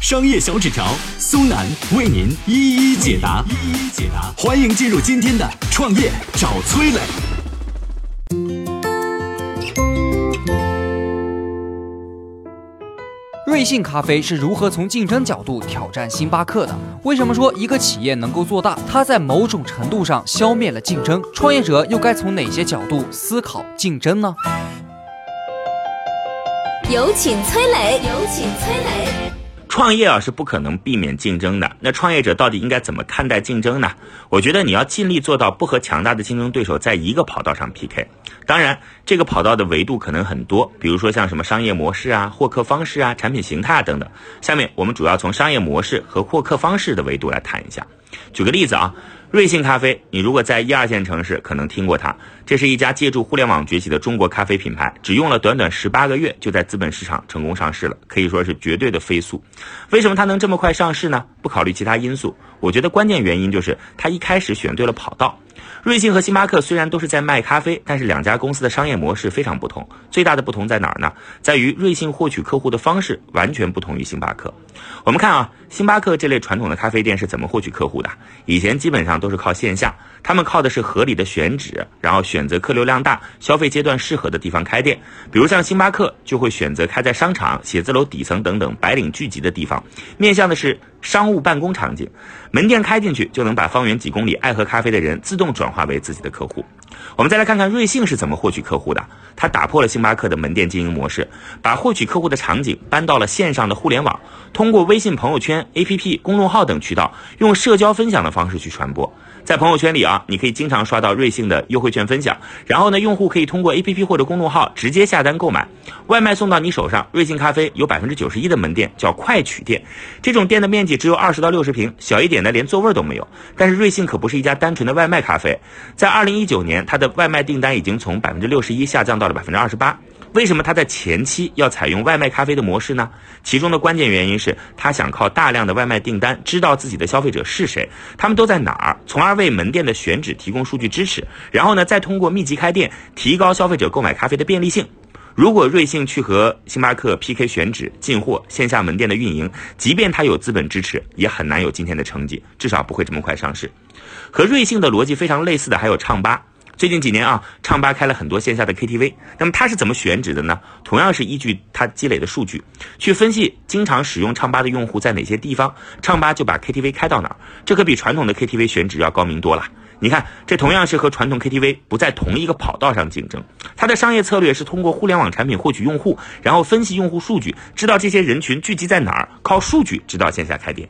商业小纸条苏南为您一一解答，一一解答。欢迎进入今天的创业找崔磊。瑞幸咖啡是如何从竞争角度挑战星巴克的？为什么说一个企业能够做大？它在某种程度上消灭了竞争。创业者又该从哪些角度思考竞争呢？有请崔磊，有请崔磊。创业啊是不可能避免竞争的，那创业者到底应该怎么看待竞争呢？我觉得你要尽力做到不和强大的竞争对手在一个跑道上 PK。当然，这个跑道的维度可能很多，比如说像什么商业模式啊、获客方式啊、产品形态啊等等。下面我们主要从商业模式和获客方式的维度来谈一下。举个例子啊。瑞幸咖啡，你如果在一二线城市可能听过它，这是一家借助互联网崛起的中国咖啡品牌，只用了短短十八个月就在资本市场成功上市了，可以说是绝对的飞速。为什么它能这么快上市呢？不考虑其他因素，我觉得关键原因就是他一开始选对了跑道。瑞幸和星巴克虽然都是在卖咖啡，但是两家公司的商业模式非常不同。最大的不同在哪儿呢？在于瑞幸获取客户的方式完全不同于星巴克。我们看啊，星巴克这类传统的咖啡店是怎么获取客户的？以前基本上都是靠线下，他们靠的是合理的选址，然后选择客流量大、消费阶段适合的地方开店。比如像星巴克就会选择开在商场、写字楼底层等等白领聚集的地方，面向的是。商务办公场景，门店开进去就能把方圆几公里爱喝咖啡的人自动转化为自己的客户。我们再来看看瑞幸是怎么获取客户的。它打破了星巴克的门店经营模式，把获取客户的场景搬到了线上的互联网，通过微信朋友圈、APP、公众号等渠道，用社交分享的方式去传播。在朋友圈里啊，你可以经常刷到瑞幸的优惠券分享，然后呢，用户可以通过 APP 或者公众号直接下单购买，外卖送到你手上。瑞幸咖啡有百分之九十一的门店叫快取店，这种店的面积只有二十到六十平，小一点的连座位都没有。但是瑞幸可不是一家单纯的外卖咖啡，在二零一九年，它的外卖订单已经从百分之六十一下降到了百分之二十八。为什么他在前期要采用外卖咖啡的模式呢？其中的关键原因是他想靠大量的外卖订单知道自己的消费者是谁，他们都在哪儿，从而为门店的选址提供数据支持。然后呢，再通过密集开店提高消费者购买咖啡的便利性。如果瑞幸去和星巴克 PK 选址、进货、线下门店的运营，即便他有资本支持，也很难有今天的成绩，至少不会这么快上市。和瑞幸的逻辑非常类似的还有唱吧。最近几年啊，唱吧开了很多线下的 KTV。那么它是怎么选址的呢？同样是依据它积累的数据去分析，经常使用唱吧的用户在哪些地方，唱吧就把 KTV 开到哪儿。这可比传统的 KTV 选址要高明多了。你看，这同样是和传统 KTV 不在同一个跑道上竞争。它的商业策略是通过互联网产品获取用户，然后分析用户数据，知道这些人群聚集在哪儿，靠数据知道线下开店。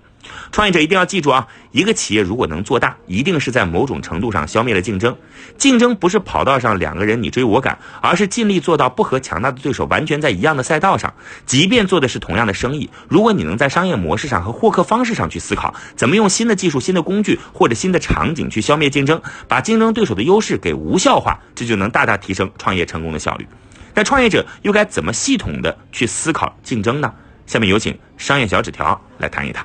创业者一定要记住啊！一个企业如果能做大，一定是在某种程度上消灭了竞争。竞争不是跑道上两个人你追我赶，而是尽力做到不和强大的对手完全在一样的赛道上。即便做的是同样的生意，如果你能在商业模式上和获客方式上去思考，怎么用新的技术、新的工具或者新的场景去消灭竞争，把竞争对手的优势给无效化，这就能大大提升创业成功的效率。那创业者又该怎么系统的去思考竞争呢？下面有请商业小纸条来谈一谈。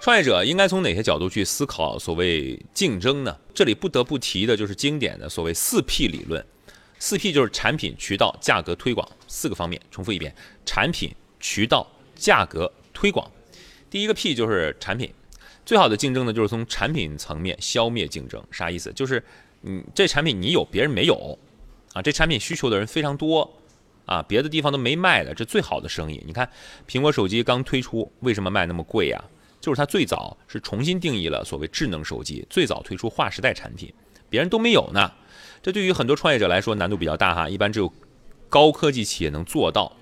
创业者应该从哪些角度去思考所谓竞争呢？这里不得不提的就是经典的所谓四 P 理论。四 P 就是产品、渠道、价格、推广四个方面。重复一遍：产品、渠道、价格、推广。第一个 P 就是产品。最好的竞争呢，就是从产品层面消灭竞争。啥意思？就是嗯，这产品你有，别人没有啊。这产品需求的人非常多啊，别的地方都没卖的，这最好的生意。你看，苹果手机刚推出，为什么卖那么贵呀？就是它最早是重新定义了所谓智能手机，最早推出划时代产品，别人都没有呢。这对于很多创业者来说难度比较大哈，一般只有高科技企业能做到。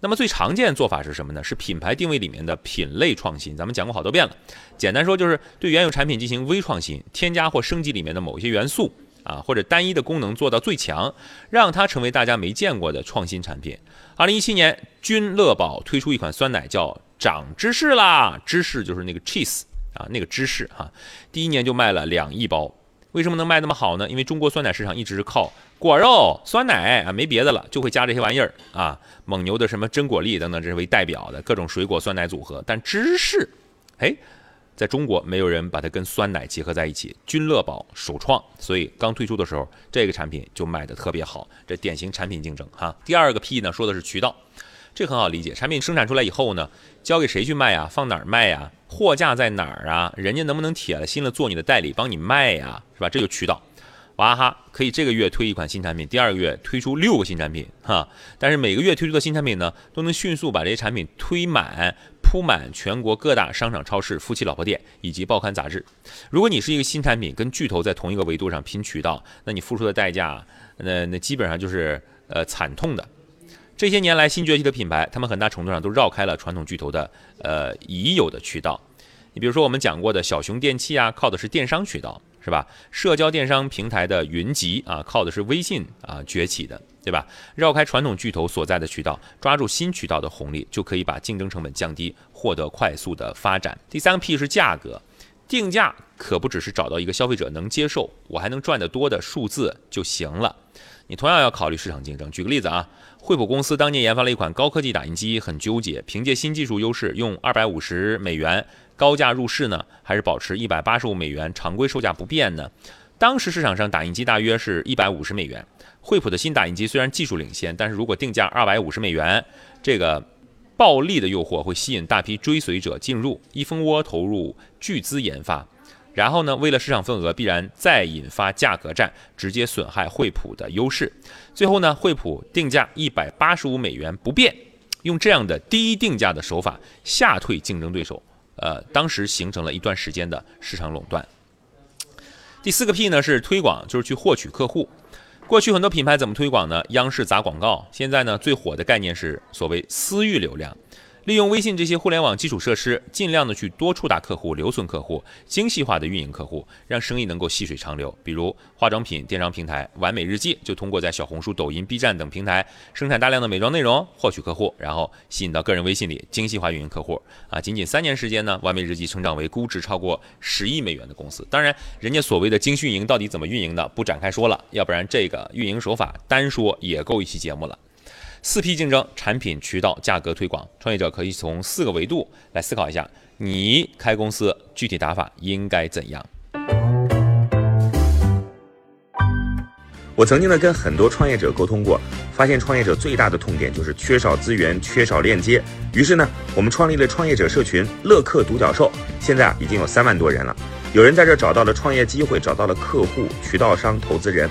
那么最常见做法是什么呢？是品牌定位里面的品类创新。咱们讲过好多遍了，简单说就是对原有产品进行微创新，添加或升级里面的某一些元素啊，或者单一的功能做到最强，让它成为大家没见过的创新产品。二零一七年，君乐宝推出一款酸奶叫长芝士啦，芝士就是那个 cheese 啊，那个芝士哈，第一年就卖了两亿包。为什么能卖那么好呢？因为中国酸奶市场一直是靠果肉、酸奶啊，没别的了，就会加这些玩意儿啊，蒙牛的什么真果粒等等，这是为代表的各种水果酸奶组合。但芝士，哎，在中国没有人把它跟酸奶结合在一起，君乐宝首创，所以刚推出的时候，这个产品就卖的特别好，这典型产品竞争哈。第二个 P 呢，说的是渠道。这很好理解，产品生产出来以后呢，交给谁去卖呀？放哪儿卖呀？货架在哪儿啊？人家能不能铁了心了做你的代理，帮你卖呀？是吧？这就渠道。娃哈哈可以这个月推一款新产品，第二个月推出六个新产品，哈。但是每个月推出的新产品呢，都能迅速把这些产品推满、铺满全国各大商场、超市、夫妻老婆店以及报刊杂志。如果你是一个新产品，跟巨头在同一个维度上拼渠道，那你付出的代价，那那基本上就是呃惨痛的。这些年来新崛起的品牌，他们很大程度上都绕开了传统巨头的呃已有的渠道。你比如说我们讲过的小熊电器啊，靠的是电商渠道，是吧？社交电商平台的云集啊，靠的是微信啊崛起的，对吧？绕开传统巨头所在的渠道，抓住新渠道的红利，就可以把竞争成本降低，获得快速的发展。第三个 P 是价格，定价可不只是找到一个消费者能接受，我还能赚得多的数字就行了。你同样要考虑市场竞争。举个例子啊。惠普公司当年研发了一款高科技打印机，很纠结，凭借新技术优势用二百五十美元高价入市呢，还是保持一百八十五美元常规售价不变呢？当时市场上打印机大约是一百五十美元。惠普的新打印机虽然技术领先，但是如果定价二百五十美元，这个暴利的诱惑会吸引大批追随者进入，一蜂窝投入巨资研发。然后呢，为了市场份额，必然再引发价格战，直接损害惠普的优势。最后呢，惠普定价一百八十五美元不变，用这样的低定价的手法吓退竞争对手。呃，当时形成了一段时间的市场垄断。第四个 P 呢是推广，就是去获取客户。过去很多品牌怎么推广呢？央视砸广告。现在呢，最火的概念是所谓私域流量。利用微信这些互联网基础设施，尽量的去多触达客户、留存客户、精细化的运营客户，让生意能够细水长流。比如化妆品电商平台完美日记，就通过在小红书、抖音、B 站等平台生产大量的美妆内容，获取客户，然后吸引到个人微信里精细化运营客户。啊，仅仅三年时间呢，完美日记成长为估值超过十亿美元的公司。当然，人家所谓的精细运营到底怎么运营的，不展开说了，要不然这个运营手法单说也够一期节目了。四 P 竞争：产品、渠道、价格、推广。创业者可以从四个维度来思考一下，你开公司具体打法应该怎样？我曾经呢跟很多创业者沟通过，发现创业者最大的痛点就是缺少资源、缺少链接。于是呢，我们创立了创业者社群“乐客独角兽”，现在啊已经有三万多人了。有人在这找到了创业机会，找到了客户、渠道商、投资人。